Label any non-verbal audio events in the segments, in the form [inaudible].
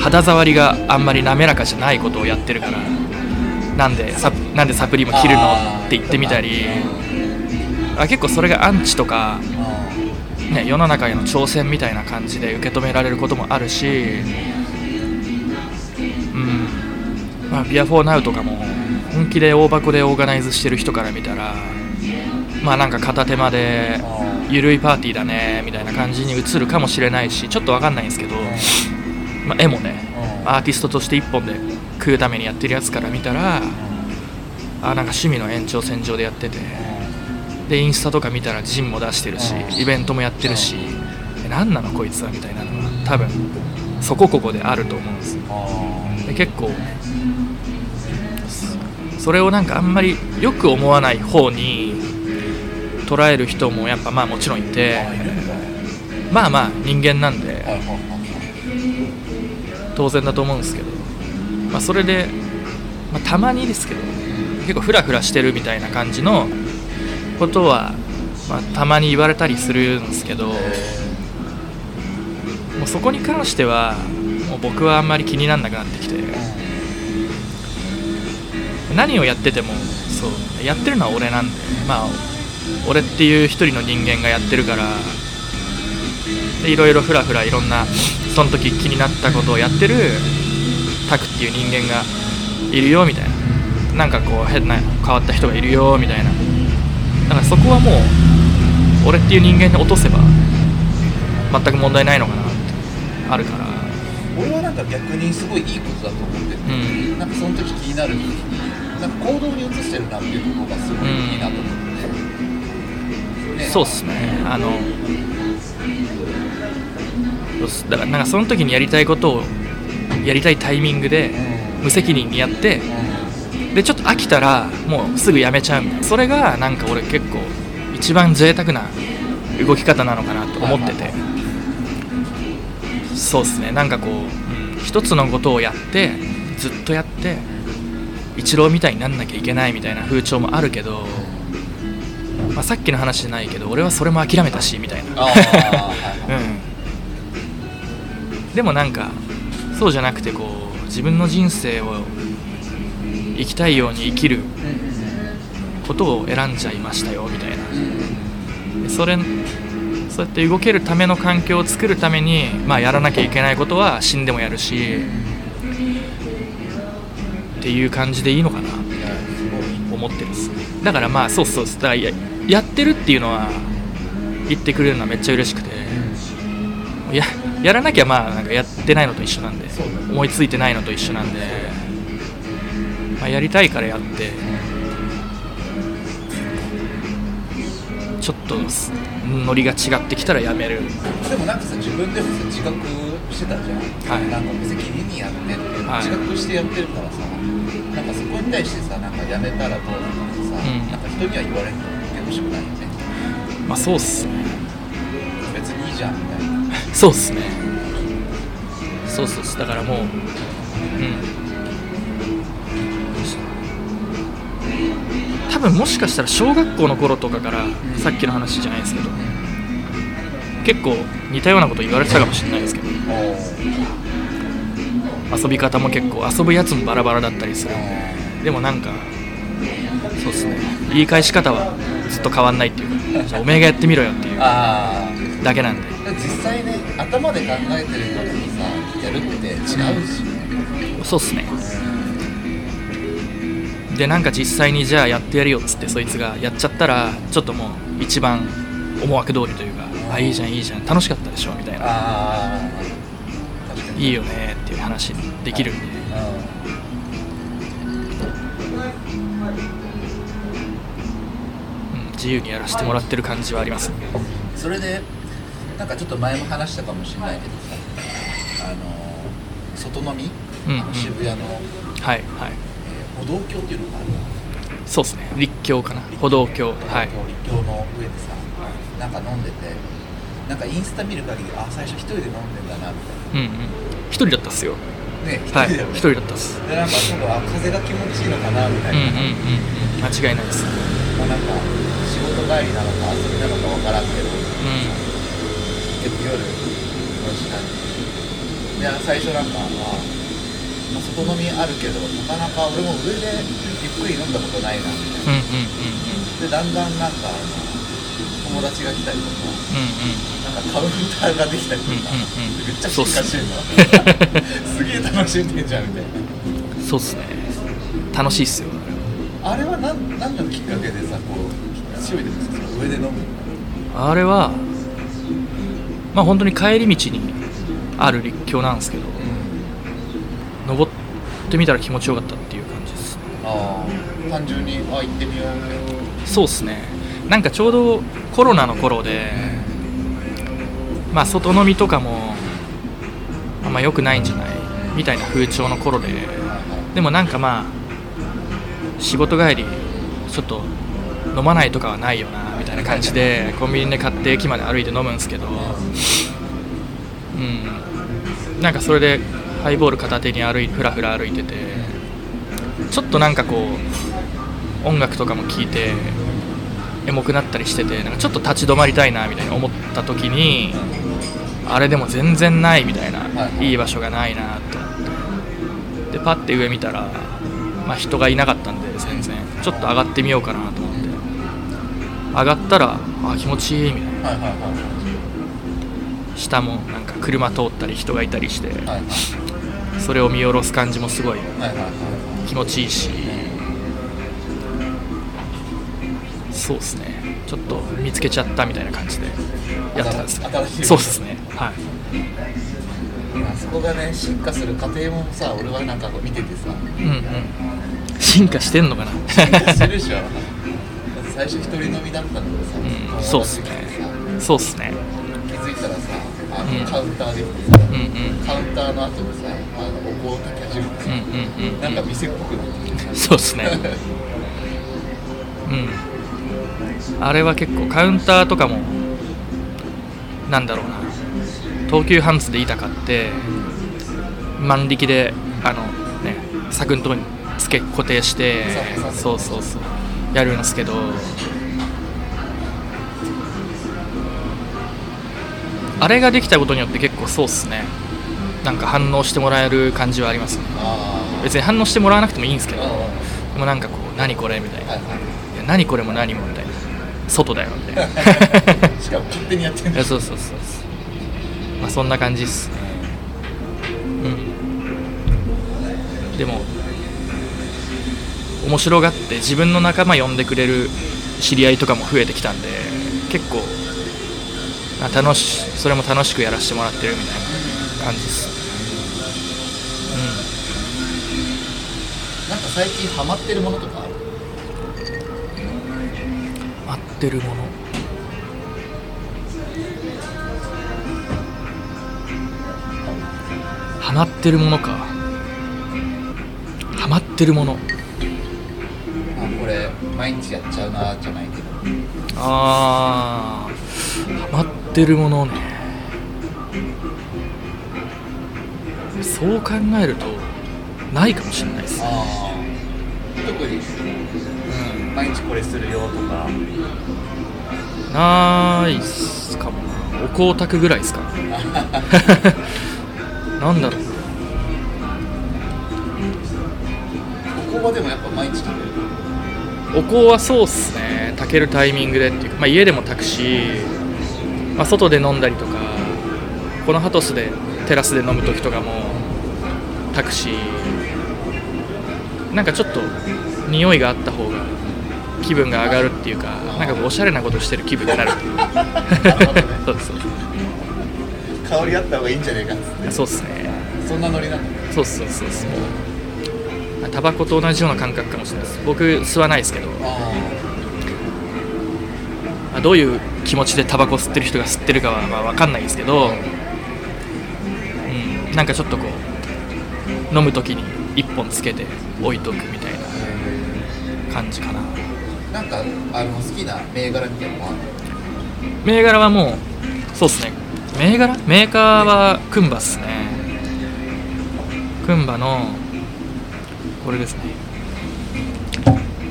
肌触りがあんまり滑らかじゃないことをやってるから。なんでサなんでサプリも切るの？って言ってみたり。あ結構それがアンチとか、ね、世の中への挑戦みたいな感じで受け止められることもあるし、うん。まあ、ビアフォーナウとかも本気で大箱でオーガナイズしてる人から見たらまあなんか片手間で緩いパーティーだねみたいな感じに映るかもしれないしちょっと分かんないんですけど、まあ、絵もねアーティストとして1本で食うためにやってるやつから見たらあなんか趣味の延長線上でやってて。でインスタとか見たらジンも出してるしイベントもやってるしえ何なのこいつはみたいなのは多分そこここであると思うんですよ。で結構それをなんかあんまりよく思わない方に捉える人もやっぱまあもちろんいてまあまあ人間なんで当然だと思うんですけど、まあ、それで、まあ、たまにですけど。結構フラフラしてるみたいな感じのことは、まあ、たまに言われたりするんですけど。もうそこに関してはもう僕はあんまり気にならなくなってきて。何をやっててもそうやってるのは俺なんで。まあ俺っていう一人の人間がやってるから。でいろいろふらふらいろんなその時気になったことをやってるタクっていう人間がいるよみたいな。なんかこう変な変わった人がいるよみたいな。だからそこはもう俺っていう人間に落とせば全く問題ないのかなってあるから。俺はなんか逆にすごいいいことだと思ってて、うん。なんかその時気になる時になんか行動に移してるなっていうところがすごいいいなと思って、ねそうっすね。あのだからなんかその時にやりたいことをやりたいタイミングでうん。無責任にやってうでちょっと飽きたらもうすぐやめちゃう。みたいなそれがなんか俺結構一番贅沢な動き方なのかなと思ってて。そうっすね。なんかこう、うん一つのことをやってずっとやって一郎みたいになんなきゃいけないみたいな風潮もあるけど、まあ、さっきの話じゃないけど俺はそれも諦めたしみたいな。[laughs] うん、でもなんかそうじゃなくてこう自分の人生を生きたいように生きることを選んじゃいましたよみたいな。それそうやって動けるための環境を作るために、まあ、やらなきゃいけないことは死んでもやるしっていう感じでいいのかなって思ってるんです。だからまあそうそうそう。だややってるっていうのは言ってくれるのはめっちゃ嬉しくて。いややらなきゃまあなんかやってないのと一緒なんで思いついてないのと一緒なんで、まあ、やりたいからやってちょっとすノリが違ってきたらやめる。でもなんかさ自分でもさ自覚してたじゃん、はい。なんか無責任にやってって自覚してやってるからさ、なんかそこに対してさなんかやめたらどうなのってさ、うん。なんか人には言われるの受け欲しくないよね。まあそうっすね。別にいいじゃんみたいなそうっすね。そうそうそうだからもううん。多分もしかしたら小学校の頃とかから、さっきの話じゃないですけど結構似たようなこと言われてたかもしれないですけど遊び方も結構遊ぶやつもバラバラだったりする。ん。ででもなんかそうっすね。言い返し方はずっと変わんないっていうかおめえがやってみろよっていうあだけなんで。あ実際ね頭で考えてる人とさやるって違うしね、そうっすね。でなんか実際にじゃあやってやるよっつってそいつがやっちゃったらちょっともう一番思惑通りというかあいいじゃんいいじゃん楽しかったでしょみたいな。いいよねっていう話できるんで。うん。自由にやらせてもらってる感じはあります。ねうんそれでなんかちょっと前も話したかもしれないけどさあの外飲み、うんうん。あの渋谷の、はいはい。えー歩道橋っていうのがあるそうっすね。立教かな。歩道橋。はい。立教の上でさなんか飲んでてなんかインスタ見る限りあ最初一人で飲んでんだなみたいうんうん。一人だったっすよ。なね一はい。人だよね一人だったっす。でなんか今度は風が気持ちいいのかなみたいな、うんうんうんうん。間違いないです。まあ、なんか仕事帰りなのか遊びなのかわからんけど。う結構夜の時間にいや最初なんか、まあ、まあ外飲みあるけどなかなか俺も上でゆっくり飲んだことないなみたいうんうんうんなでだんだんなんか友達が来たりとかうんなんかカウンターができたりとか、うんうんうんめっちゃ進化してるのすげえ楽しんでんじゃんみたいうんそうっすね楽しいっすよあれは何何のきっかけでさこう強いですかその上で飲むあれはまあ本当に帰り道にある立教なんですけど登ってみたら気持ちよかったっていう感じです。ねああ単純にあ行ってみよう。そうっすね。なんかちょうどコロナの頃でまあ外飲みとかもあんま良くないんじゃない？みたいな風潮の頃ででもなんかまあ仕事帰りちょっと飲まないとかはないよなみたいな感じでコンビニで買って駅まで歩いて飲むんですけど。うん。なんかそれでハイボール片手に歩いふらふら歩いててちょっとなんかこう音楽とかも聴いてエモくなったりしててなんかちょっと立ち止まりたいなみたいな思った時にあれでも全然ないみたいな、はい。いい場所がないなと思って。でパッて上見たら、まあ、人がいなかったんで全然。ちょっと上がってみようかなと思って上がったらあ気持ちいいみたいな。はいはいはい。下もなんか車通ったり人がいたりしてはいはい。それを見下ろす感じもすごい気持ちいいし。そうですね。ちょっと見つけちゃったみたいな感じでやってたんです。そうですね。はい。あそこがね進化する過程もさ俺はなんかこう見ててさ。うんうん。進化してんのかな。進化してるでしょ最初一人飲みだったのにさ、うんそうっすね。そうっすね。気づいたらさあの、うん。カウンターでさ、うんうん。カウンターの後にさあのお香を炊き始めてさ、うんうんうん。なんか店っぽくなってそうっすね。うん。あれは結構カウンターとかもなんだろうな。東急ハンズで板買って万力であのね柵のとこに付け固定してそうそうそうやるんですけど。あれができたことによって結構そうっすね。なんか反応してもらえる感じはありますね。あ別に反応してもらわなくてもいいんですけど。でもなんかこう何これみたいな、はいはいい。や何これも何もみたいな。外だよみたいな。[laughs] しかも勝手にやってんいだやそうそうそうそう。まあそんな感じっすね。うん。でも面白がって自分の仲間呼んでくれる知り合いとかも増えてきたんで結構あ楽しそれも楽しくやらせてもらってるみたいな感じっす。なんか最近ハマってるものとかある？うん待ってるもの。ハマってるものか。ハマってるもの毎日やっちゃうなじゃないけど。あーハマってるものね。そう考えるとないかもしれないです特に毎日これするよとか。ないっすかもな。お香炊くぐらいですか。[laughs] なんだろう。ここはでもやっぱ毎日食べるお香はそうっすね。炊けるタイミングでっていうか、まあ、家でも炊くし、まあ、外で飲んだりとかこのハトスでテラスで飲む時とかも炊くしなんかちょっと匂いがあった方が気分が上がるっていうかなんかおしゃれなことしてる気分になる。[laughs] そうそう香りあった方がいいんじゃねえかっつって。そうっすね。そんなノリなんだ。そうそうそうそうまあタバコと同じような感覚かもしれないです。僕吸わないですけど。あまあ、どういう気持ちでタバコ吸ってる人が吸ってるかはまあ分かんないですけど、うん、なんかちょっとこう飲む時に1本つけて置いとくみたいな感じかな。あなんかあの好きな銘柄みたいなのもある銘柄はもうそうっすね。銘柄？メーカーはクンバっすね。クンバのこれですね。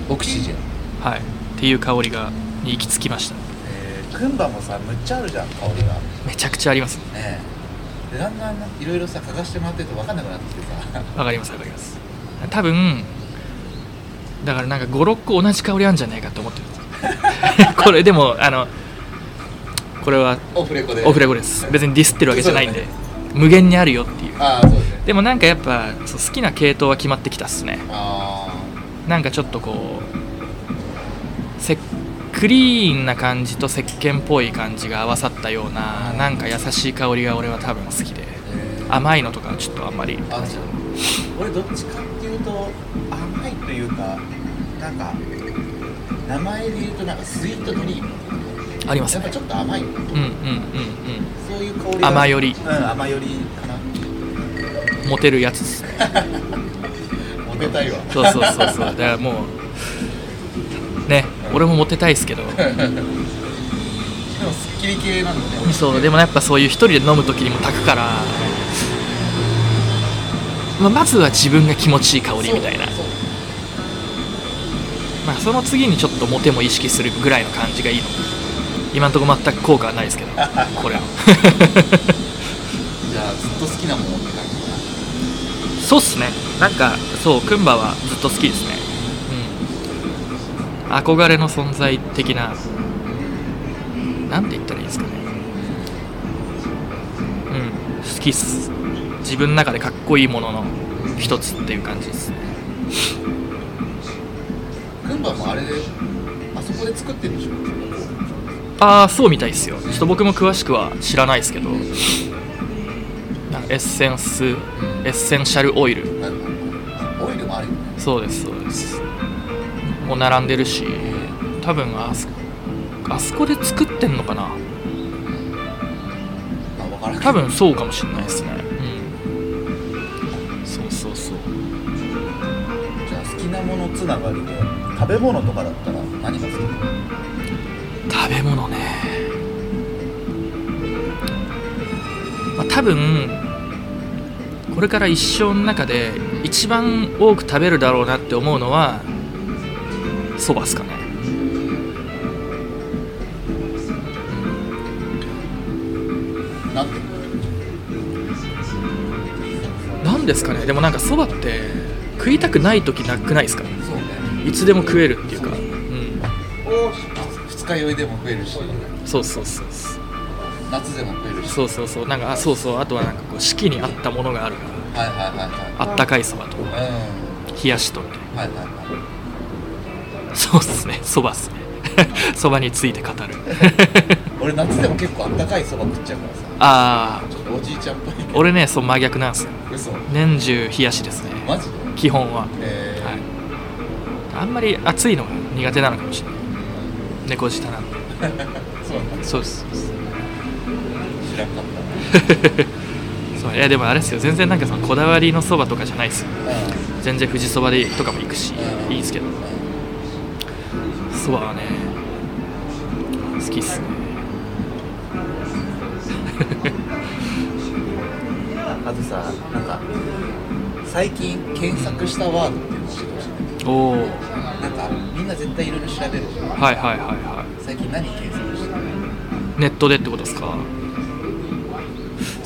オクシジェン。はい。っていう香りがに行き着きました。えー、クンバもさむっちゃあるじゃん香りが。めちゃくちゃありますね。ねでだんだんいろいろさ嗅がしてもらってると分かんなくなってきてさ。[laughs] わかりますわかります。多分だからなんか56個同じ香りあるんじゃないかと思ってる。[laughs] これでもあのこれはオフレコで。オフレコです。別にディスってるわけじゃないんで、無限にあるよっていう。ああそうですねでもなんかやっぱそう好きな系統は決まってきたっすね。あなんかちょっとこうせクリーンな感じと石鹸っぽい感じが合わさったようななんか優しい香りが俺は多分好きで。あ甘いのとかはちょっとあんまり。あそう俺どっちかっていうと甘いというかなんか名前で言うとなんかスイートドリーム。ありますね。やっぱちょっと甘い。うんうんうんそういう香りが。甘寄り。うん甘寄りモテるやつっすね。モテたいわ。そうそうそうそう。だからもうね俺もモテたいですけど。でもすっきり系なんだね。そうでもやっぱそういう一人で飲む時にも炊くから、まあ、まずは自分が気持ちいい香りみたいな。まあ、その次にちょっとモテも意識するぐらいの感じがいいの。今のところ全く効果はないですけどこれは。[laughs] じゃあずっと好きなものって感じそうっすね。なんかそうクンバはずっと好きですね。うん。憧れの存在的ななんて言ったらいいですかね。うん。好きっす。自分の中でかっこいいものの一つっていう感じですね。クンバもあれであそこで作ってるんでしょ？ああそうみたいですよ。ちょっと僕も詳しくは知らないですけどエッセンスエッセンシャルオイル。オイルもあるよねそうですそうです。もう並んでるし多分あそあそこで作ってんのかな。あ分からんけど多分そうかもしれないですね。うん。そうそうそう。じゃあ好きなものつながりで食べ物とかだったら何が好き食べ物ね、多分これから一生の中で一番多く食べるだろうなって思うのはそばっすかね。なんで？すかね。でもなんかそばって食いたくない時なくないですか？ね。いつでも食えるっていうか。うん。二日酔いでも食えるし。そうそうそうそう夏でも食えるし。そうそうそう。なんかあそうそう。あとはなんかこう四季に合ったものがあるから。はいはいはいはい。あったかいそばとうん。冷やしとみたいなはいはいはい。そうっすね。そばっすね。[laughs] そばについて語る。[laughs] 俺夏でも結構あったかいそば食っちゃうからさ。ああちょっとおじいちゃんっぽい俺ねそう真逆なんですよ。嘘。年中冷やしですね。マジで？基本は、えー。はい、あんまり暑いのが苦手なのかもしれない。猫舌なんで。[laughs] そうなんだ。そうですそうです。知らんかった。[laughs] そういやでもあれですよ。全然なんかそのこだわりのそばとかじゃないですよ。な全然富士そばでとかも行くしうん。いいですけど。そばはね好きっすね。[laughs] あとさなんか最近検索したワードっていうのを知ってほしいおおはいなんかみんな絶対いろいろ調べるじゃん。はいはいは最近何検索してる？いネットでってことですか？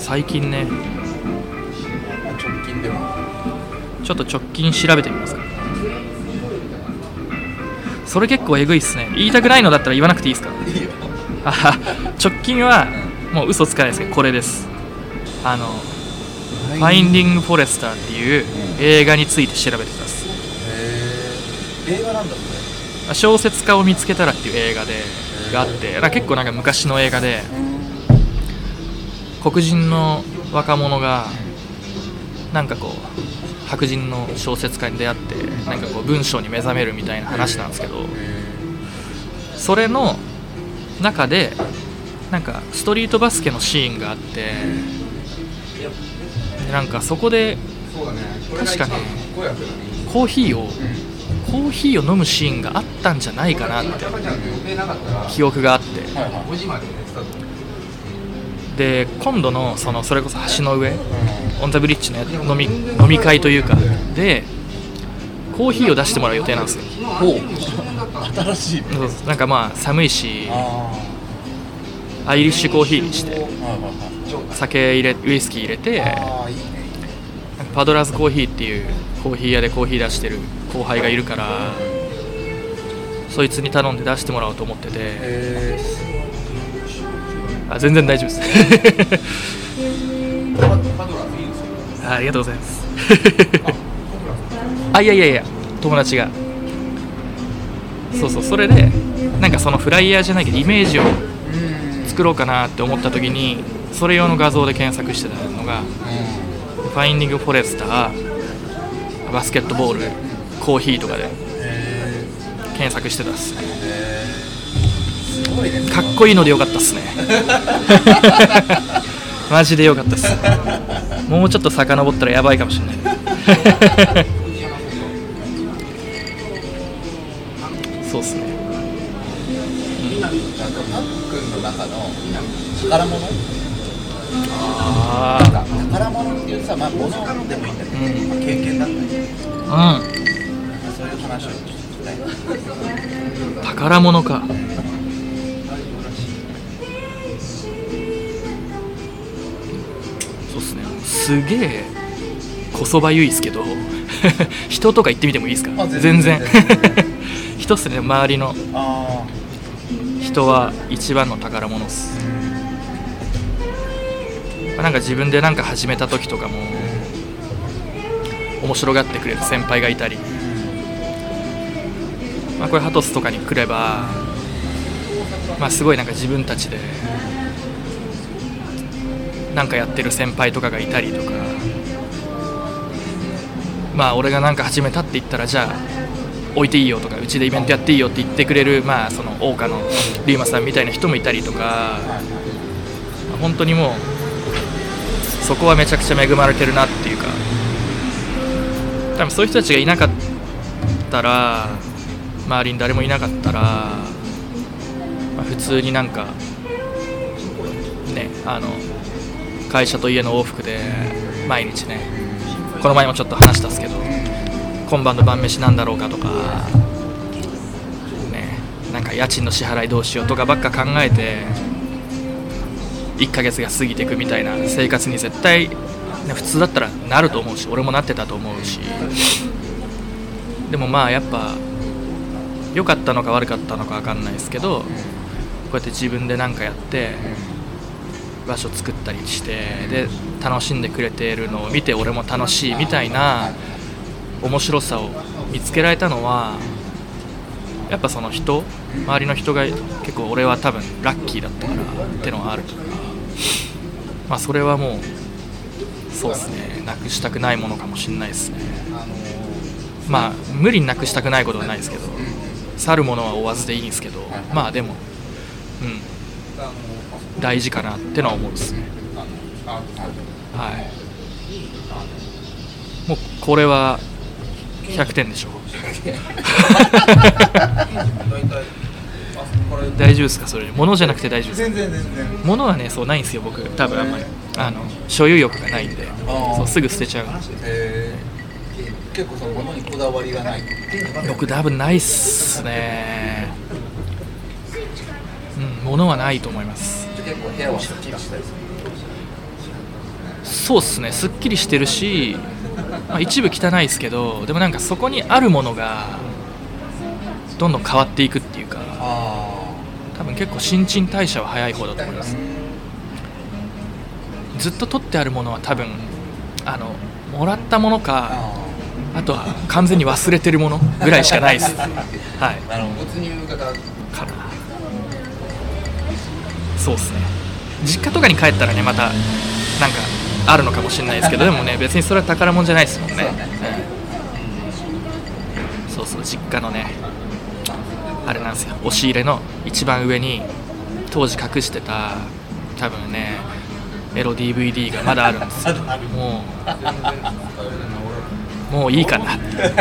最近ね。直近でもちょっと直近調べてみますか。それ結構えぐいっすね。言いたくないのだったら言わなくていいですか？いいよ。あ [laughs] は直近はもう嘘つかないですけどこれです。あの「ファインディング・フォレスター」っていう映画について調べてたんです。へえ映画なんだそ小説家を見つけたらっていう映画でがあって結構なんか昔の映画でれ黒人の若者がなんかこう白人の小説家に出会ってなんかこう文章に目覚めるみたいな話なんですけどそれの中でなんかストリートバスケのシーンがあってなんかそこで確かねコーヒーをコーヒーを飲むシーンがあったんじゃないかなって記憶があって。で今度のそのそれこそ橋の上オン・ザ・ブリッジのや飲み飲み会というかでコーヒーを出してもらう予定なんですよ。新しい。ねそうなんかまあ寒いしあアイリッシュコーヒーにして酒入れウイスキー入れてパドラーズコーヒーっていうコーヒー屋でコーヒー出してる後輩がいるからそいつに頼んで出してもらおうと思ってて。へあ全然大丈夫です。あありがとうございます。ああいやいやいや友達が。そうそうそれでなんかそのフライヤーじゃないけどイメージをうん作ろうかなって思った時にそれ用の画像で検索してたのがファインディングフォレスターバスケットボールコーヒーとかでへ検索してたっすねかっこいいのでよかったっすね。[laughs] マジでよかったっす。もうちょっと遡ったらやばいかもしれない。[laughs] そうっすね。なんかパックンの中の宝物？あなんか宝物っていうさまあ物でもいいんだけど、うんまあ経験だったり。あうん。そういう話を聞きたい。宝物かすげえこそばゆいっすけど [laughs] 人とか行ってみてもいいですか？あ全全然。然 [laughs] 人っすね周りの。あ人は一番の宝物っす。まあなんか自分で何か始めた時とかも面白がってくれる先輩がいたり、まあ、これハトスとかに来れば、まあ、すごいなんか自分たちでなんかやってる先輩とかがいたりとか。まあ俺が何か始めたって言ったらじゃあ置いていいよとかうちでイベントやっていいよって言ってくれるまあその桜花のリーマさんみたいな人もいたりとか。本当にもうそこはめちゃくちゃ恵まれてるなっていうか。多分そういう人たちがいなかったら周りに誰もいなかったら、まあ、普通になんかねあの会社と家の往復で毎日ねこの前もちょっと話したんですけど今晩の晩飯なんだろうかとかねなんか家賃の支払いどうしようとかばっか考えて1ヶ月が過ぎていくみたいな生活に絶対、ね、普通だったらなると思うし俺もなってたと思うしでもまあやっぱ良かったのか悪かったのか分かんないですけどこうやって自分で何かやって場所作ったりしてで楽しんでくれているのを見て俺も楽しいみたいな面白さを見つけられたのはやっぱその人周りの人が結構俺は多分ラッキーだったからってのはあるかまあそれはもうそうですね。なくしたくないものかもしれないですね。まあ無理になくしたくないことはないですけど去るものは追わずでいいんですけど。まあでもうん。大事かなってのは思うんですね。はい。もうこれは100点でしょう。大丈夫ですか？それ物じゃなくて大丈夫ですか？全然全然。物はねそうないんですよ僕。多分あんまり。あの所有欲がないんで。そうすぐ捨てちゃう。えー、結構その物にこだわりがない僕多分ないっすねうん物はないと思います。結構部屋はすっきりしたりするそうっすねすっきりしてるし、まあ、一部汚いですけどでもなんかそこにあるものがどんどん変わっていくっていうか多分結構新陳代謝は早い方だと思います。ずっと取ってあるものは多分あのもらったものかああとは完全に忘れてるものぐらいしかないです。はい。なるほど。没入型そうっすね。実家とかに帰ったらねまたなんかあるのかもしれないですけど [laughs] でもね別にそれは宝物じゃないですもんね。そうそうそう実家のねあれなんですよ。押し入れの一番上に当時隠してた多分ねエロ DVD がまだあるんですよ。[laughs] もうもういいかな。って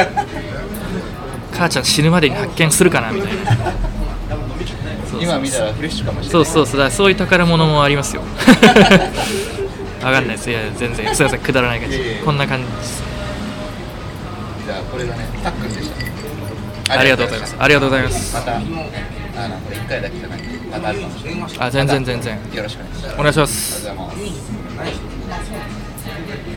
母ちゃん死ぬまでに発見するかなみたいな今見たらフレッシュかもしれない。そうそうそう。そういう宝物もありますよ。[laughs] わかんないです。いや全然。すいません。くだらない感じ。こんな感じです。じゃあこれがね。たっくんでした。ありがとうございます。ありがとうございます。またあのこれ1回だけじゃない。またあるかもしれない。あ全然全然。よろしくお願いします。お願いします